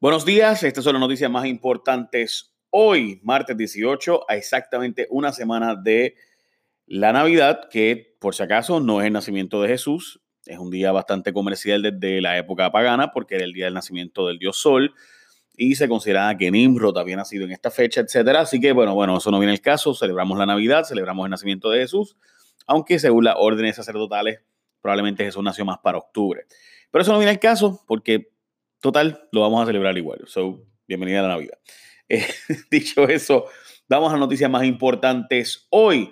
Buenos días, estas son las noticias más importantes hoy, martes 18, a exactamente una semana de la Navidad, que por si acaso no es el nacimiento de Jesús, es un día bastante comercial desde la época pagana, porque era el día del nacimiento del dios Sol, y se considera que Nimrod había nacido en esta fecha, etcétera. Así que, bueno, bueno, eso no viene el caso, celebramos la Navidad, celebramos el nacimiento de Jesús, aunque según las órdenes sacerdotales, probablemente Jesús nació más para octubre. Pero eso no viene el caso, porque Total, lo vamos a celebrar igual. So, bienvenida a la Navidad. Eh, dicho eso, vamos a noticias más importantes. Hoy,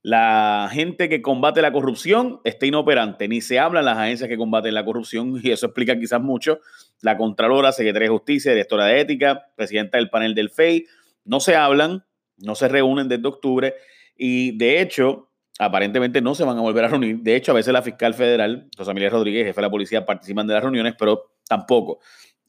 la gente que combate la corrupción está inoperante. Ni se hablan las agencias que combaten la corrupción y eso explica quizás mucho. La Contralora, Secretaria de Justicia, Directora de Ética, Presidenta del panel del FEI, no se hablan, no se reúnen desde octubre y de hecho, aparentemente no se van a volver a reunir. De hecho, a veces la fiscal federal, José Miguel Rodríguez, jefe de la policía, participan de las reuniones, pero tampoco.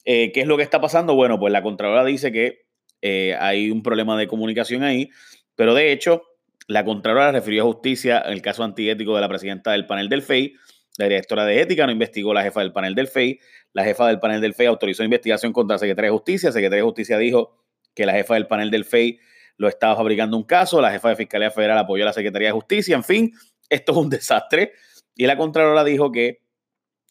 Eh, ¿Qué es lo que está pasando? Bueno, pues la Contralora dice que eh, hay un problema de comunicación ahí, pero de hecho, la Contralora refirió a justicia el caso antiético de la presidenta del panel del FEI. La directora de ética no investigó la jefa del panel del FEI. La jefa del panel del FEI autorizó investigación contra la Secretaría de Justicia. La Secretaría de Justicia dijo que la jefa del panel del FEI lo estaba fabricando un caso. La jefa de Fiscalía Federal apoyó a la Secretaría de Justicia. En fin, esto es un desastre. Y la Contralora dijo que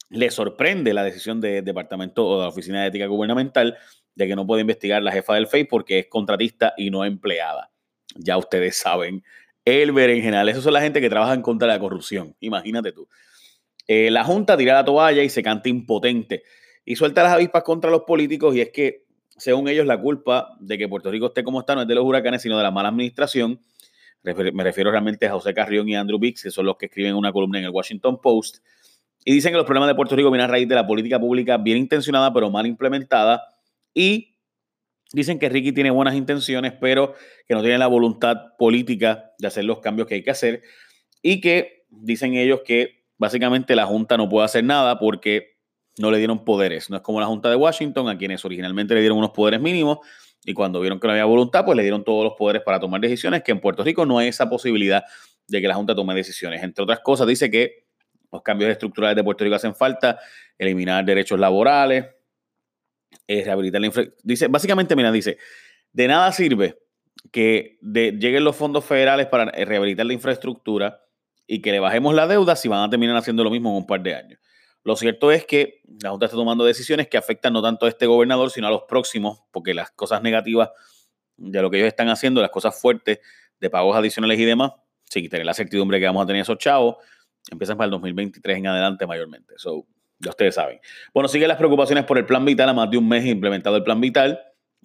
le sorprende la decisión del departamento o de la Oficina de Ética Gubernamental de que no puede investigar la jefa del FEI porque es contratista y no empleada. Ya ustedes saben, el berenjenal, esos son la gente que trabaja en contra de la corrupción, imagínate tú. Eh, la Junta tira la toalla y se canta impotente y suelta las avispas contra los políticos y es que, según ellos, la culpa de que Puerto Rico esté como está no es de los huracanes, sino de la mala administración. Me refiero realmente a José Carrión y Andrew Bix, que son los que escriben una columna en el Washington Post. Y dicen que los problemas de Puerto Rico vienen a raíz de la política pública bien intencionada, pero mal implementada. Y dicen que Ricky tiene buenas intenciones, pero que no tiene la voluntad política de hacer los cambios que hay que hacer. Y que dicen ellos que básicamente la Junta no puede hacer nada porque no le dieron poderes. No es como la Junta de Washington, a quienes originalmente le dieron unos poderes mínimos y cuando vieron que no había voluntad, pues le dieron todos los poderes para tomar decisiones, que en Puerto Rico no hay esa posibilidad de que la Junta tome decisiones. Entre otras cosas, dice que los cambios estructurales de Puerto Rico hacen falta, eliminar derechos laborales, eh, rehabilitar la infraestructura. Dice, básicamente, mira, dice, de nada sirve que lleguen los fondos federales para eh, rehabilitar la infraestructura y que le bajemos la deuda si van a terminar haciendo lo mismo en un par de años. Lo cierto es que la Junta está tomando decisiones que afectan no tanto a este gobernador, sino a los próximos, porque las cosas negativas de lo que ellos están haciendo, las cosas fuertes de pagos adicionales y demás, sin tener la certidumbre que vamos a tener esos chavos, empiezan para el 2023 en adelante mayormente. So, ya ustedes saben. Bueno, siguen las preocupaciones por el plan vital. A más de un mes implementado el plan vital.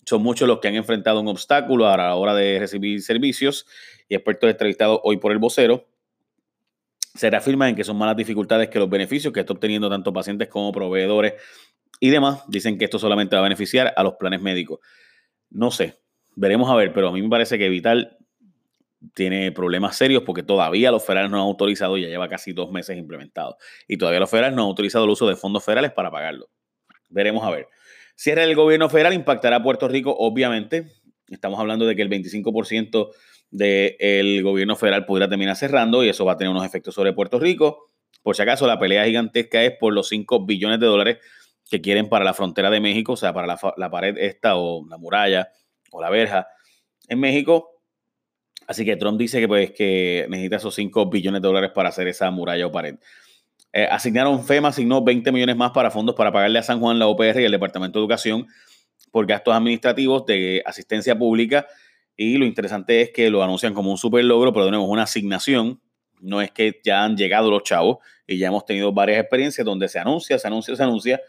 Son muchos los que han enfrentado un obstáculo a la hora de recibir servicios y expertos entrevistados hoy por el vocero se reafirman que son más las dificultades que los beneficios que está obteniendo tanto pacientes como proveedores y demás. Dicen que esto solamente va a beneficiar a los planes médicos. No sé, veremos a ver, pero a mí me parece que Vital tiene problemas serios porque todavía los federales no han autorizado, ya lleva casi dos meses implementado, y todavía los federales no han autorizado el uso de fondos federales para pagarlo. Veremos a ver. Cierre del gobierno federal impactará a Puerto Rico, obviamente. Estamos hablando de que el 25% del gobierno federal pudiera terminar cerrando y eso va a tener unos efectos sobre Puerto Rico. Por si acaso, la pelea gigantesca es por los 5 billones de dólares que quieren para la frontera de México, o sea, para la, la pared esta o la muralla o la verja en México Así que Trump dice que, pues, que necesita esos 5 billones de dólares para hacer esa muralla o pared. Eh, asignaron FEMA, asignó 20 millones más para fondos para pagarle a San Juan la OPR y el Departamento de Educación por gastos administrativos de asistencia pública. Y lo interesante es que lo anuncian como un super logro, pero nuevo una asignación. No es que ya han llegado los chavos y ya hemos tenido varias experiencias donde se anuncia, se anuncia, se anuncia,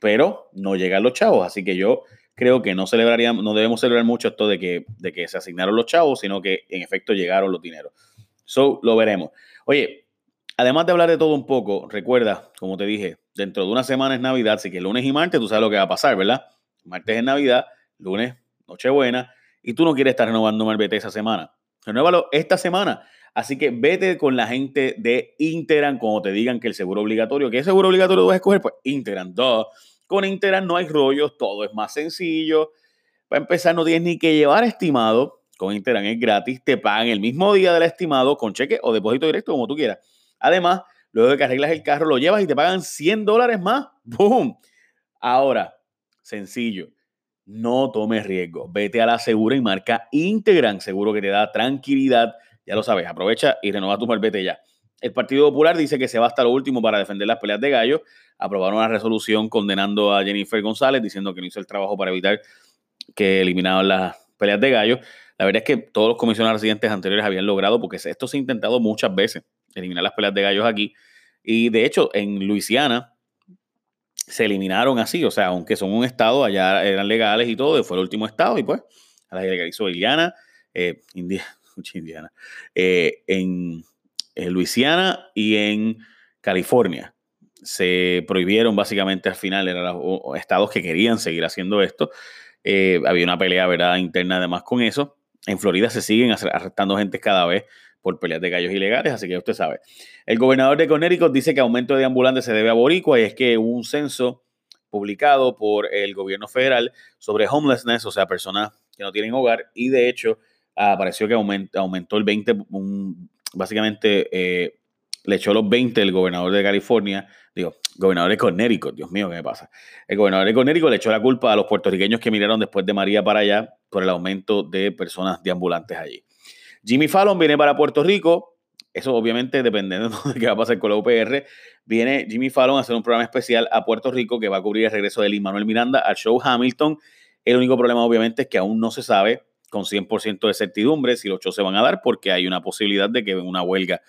pero no llegan los chavos. Así que yo creo que no celebraríamos, no debemos celebrar mucho esto de que, de que se asignaron los chavos, sino que en efecto llegaron los dineros. So, lo veremos. Oye, además de hablar de todo un poco, recuerda, como te dije, dentro de una semana es Navidad, así que lunes y martes tú sabes lo que va a pasar, ¿verdad? Martes es Navidad, lunes, Nochebuena, y tú no quieres estar renovando Marbete esa semana. Renuévalo esta semana. Así que vete con la gente de Interan cuando te digan que el seguro obligatorio, ¿qué seguro obligatorio vas a escoger? Pues Interan, dos con Interan no hay rollos, todo es más sencillo. Para empezar, no tienes ni que llevar estimado. Con Interan es gratis, te pagan el mismo día del estimado con cheque o depósito directo, como tú quieras. Además, luego de que arreglas el carro, lo llevas y te pagan 100 dólares más. ¡Boom! Ahora, Sencillo. No tomes riesgo. Vete a la segura y marca Integran, seguro que te da tranquilidad. Ya lo sabes, aprovecha y renova tu malvete ya. El Partido Popular dice que se va hasta lo último para defender las peleas de gallos. Aprobaron una resolución condenando a Jennifer González, diciendo que no hizo el trabajo para evitar que eliminaran las peleas de gallos. La verdad es que todos los comisionados residentes anteriores habían logrado, porque esto se ha intentado muchas veces, eliminar las peleas de gallos aquí. Y de hecho, en Luisiana se eliminaron así, o sea, aunque son un estado, allá eran legales y todo, fue el último estado y pues a la legalizó Indiana, eh, Indiana, eh, en en Luisiana y en California. Se prohibieron básicamente al final, eran los estados que querían seguir haciendo esto. Eh, había una pelea ¿verdad? interna además con eso. En Florida se siguen arrestando gente cada vez por peleas de gallos ilegales, así que usted sabe. El gobernador de Connecticut dice que aumento de ambulantes se debe a Boricua y es que hubo un censo publicado por el gobierno federal sobre homelessness, o sea, personas que no tienen hogar, y de hecho apareció que aumentó el 20, básicamente eh, le echó los 20 el gobernador de California, digo, gobernador de Dios mío, ¿qué me pasa? El gobernador de le echó la culpa a los puertorriqueños que miraron después de María para allá por el aumento de personas deambulantes allí. Jimmy Fallon viene para Puerto Rico, eso obviamente dependiendo de qué va a pasar con la UPR, viene Jimmy Fallon a hacer un programa especial a Puerto Rico que va a cubrir el regreso de Lin Manuel Miranda al show Hamilton. El único problema obviamente es que aún no se sabe con 100% de certidumbre si los shows se van a dar, porque hay una posibilidad de que una huelga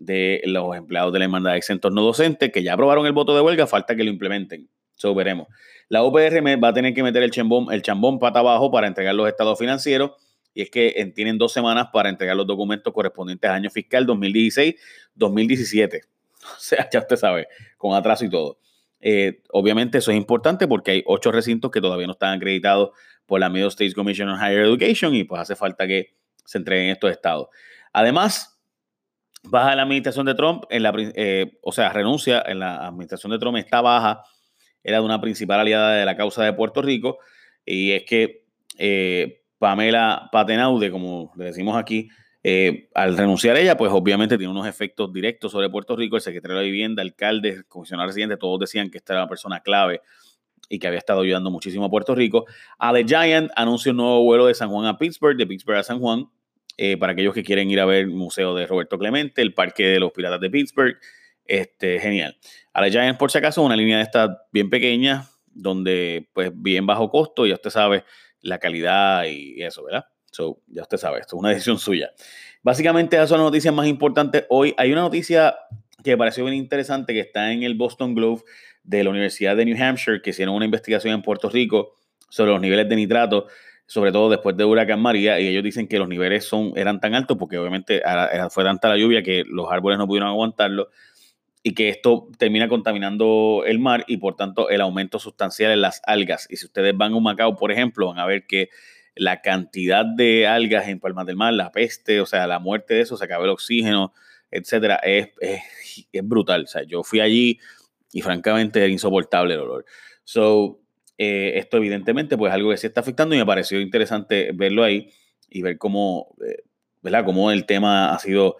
de los empleados de la hermandad de exentos no docentes, que ya aprobaron el voto de huelga, falta que lo implementen. Eso veremos. La UPR va a tener que meter el chambón, el chambón pata abajo para entregar los estados financieros, y es que tienen dos semanas para entregar los documentos correspondientes al año fiscal 2016-2017. O sea, ya usted sabe, con atraso y todo. Eh, obviamente eso es importante porque hay ocho recintos que todavía no están acreditados por la Middle States Commission on Higher Education y pues hace falta que se entreguen estos estados. Además, baja la administración de Trump, en la, eh, o sea, renuncia en la administración de Trump, está baja, era de una principal aliada de la causa de Puerto Rico y es que eh, Pamela Patenaude, como le decimos aquí, eh, al renunciar ella, pues obviamente tiene unos efectos directos sobre Puerto Rico. El secretario de Vivienda, alcalde, comisionado residente, todos decían que esta era una persona clave y que había estado ayudando muchísimo a Puerto Rico. Ale Giant anuncia un nuevo vuelo de San Juan a Pittsburgh, de Pittsburgh a San Juan, eh, para aquellos que quieren ir a ver el Museo de Roberto Clemente, el Parque de los Piratas de Pittsburgh. Este, genial. Ale Giant, por si acaso, una línea de esta bien pequeña, donde pues bien bajo costo, ya usted sabe la calidad y eso, ¿verdad? So, ya usted sabe, esto es una decisión suya. Básicamente, esas son las noticias más importantes. Hoy hay una noticia que me pareció bien interesante que está en el Boston Globe de la Universidad de New Hampshire, que hicieron una investigación en Puerto Rico sobre los niveles de nitrato, sobre todo después de Huracán María, y ellos dicen que los niveles son, eran tan altos porque obviamente fue tanta la lluvia que los árboles no pudieron aguantarlo y que esto termina contaminando el mar y por tanto el aumento sustancial en las algas. Y si ustedes van a un Macao, por ejemplo, van a ver que la cantidad de algas en Palmas del Mar, la peste, o sea, la muerte de eso, se acaba el oxígeno, etcétera, es, es, brutal. O sea, yo fui allí y francamente era insoportable el olor. So, eh, esto evidentemente pues algo que se está afectando y me pareció interesante verlo ahí y ver cómo, eh, ¿verdad? Cómo el tema ha sido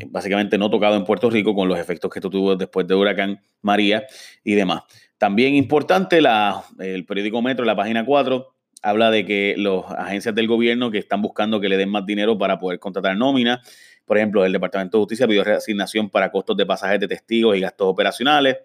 eh, básicamente no tocado en Puerto Rico con los efectos que esto tuvo después de huracán María y demás. También importante la, el periódico Metro, la página 4, habla de que las agencias del gobierno que están buscando que le den más dinero para poder contratar nómina. Por ejemplo, el Departamento de Justicia pidió reasignación para costos de pasajes de testigos y gastos operacionales.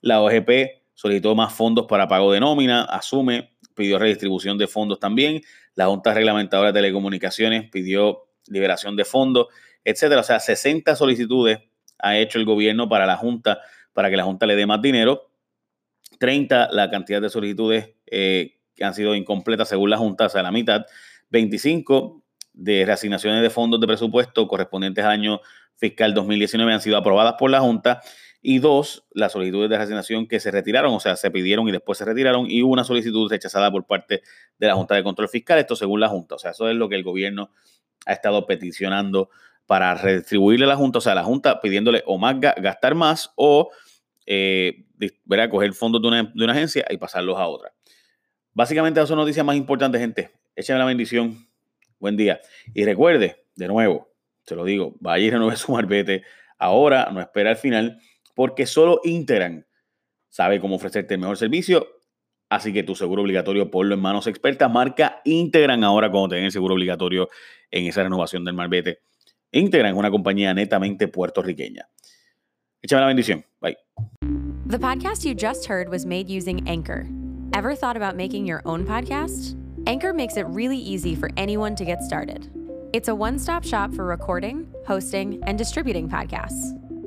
La OGP solicitó más fondos para pago de nómina, asume, pidió redistribución de fondos también. La Junta Reglamentadora de Telecomunicaciones pidió liberación de fondos, etcétera. O sea, 60 solicitudes ha hecho el gobierno para la Junta, para que la Junta le dé más dinero. 30 la cantidad de solicitudes eh, que han sido incompletas según la Junta, o sea, la mitad, 25 de reasignaciones de fondos de presupuesto correspondientes al año fiscal 2019 han sido aprobadas por la Junta y dos, las solicitudes de reasignación que se retiraron, o sea, se pidieron y después se retiraron, y una solicitud rechazada por parte de la Junta de Control Fiscal, esto según la Junta, o sea, eso es lo que el gobierno ha estado peticionando para redistribuirle a la Junta, o sea, la Junta pidiéndole o más gastar más o eh, coger fondos de una, de una agencia y pasarlos a otra. Básicamente, esas son noticias más importantes, gente. Échame la bendición. Buen día. Y recuerde, de nuevo, te lo digo, vaya y renueve su marbete ahora, no espera al final, porque solo Interan sabe cómo ofrecerte el mejor servicio Así que tu seguro obligatorio ponlo en manos expertas. Marca Integran ahora cuando te den el seguro obligatorio en esa renovación del Marbete. Integran es una compañía netamente puertorriqueña. Échame la bendición. Bye. The podcast you just heard was made using Anchor. Ever thought about making your own podcast? Anchor makes it really easy for anyone to get started. It's a one stop shop for recording, hosting, and distributing podcasts.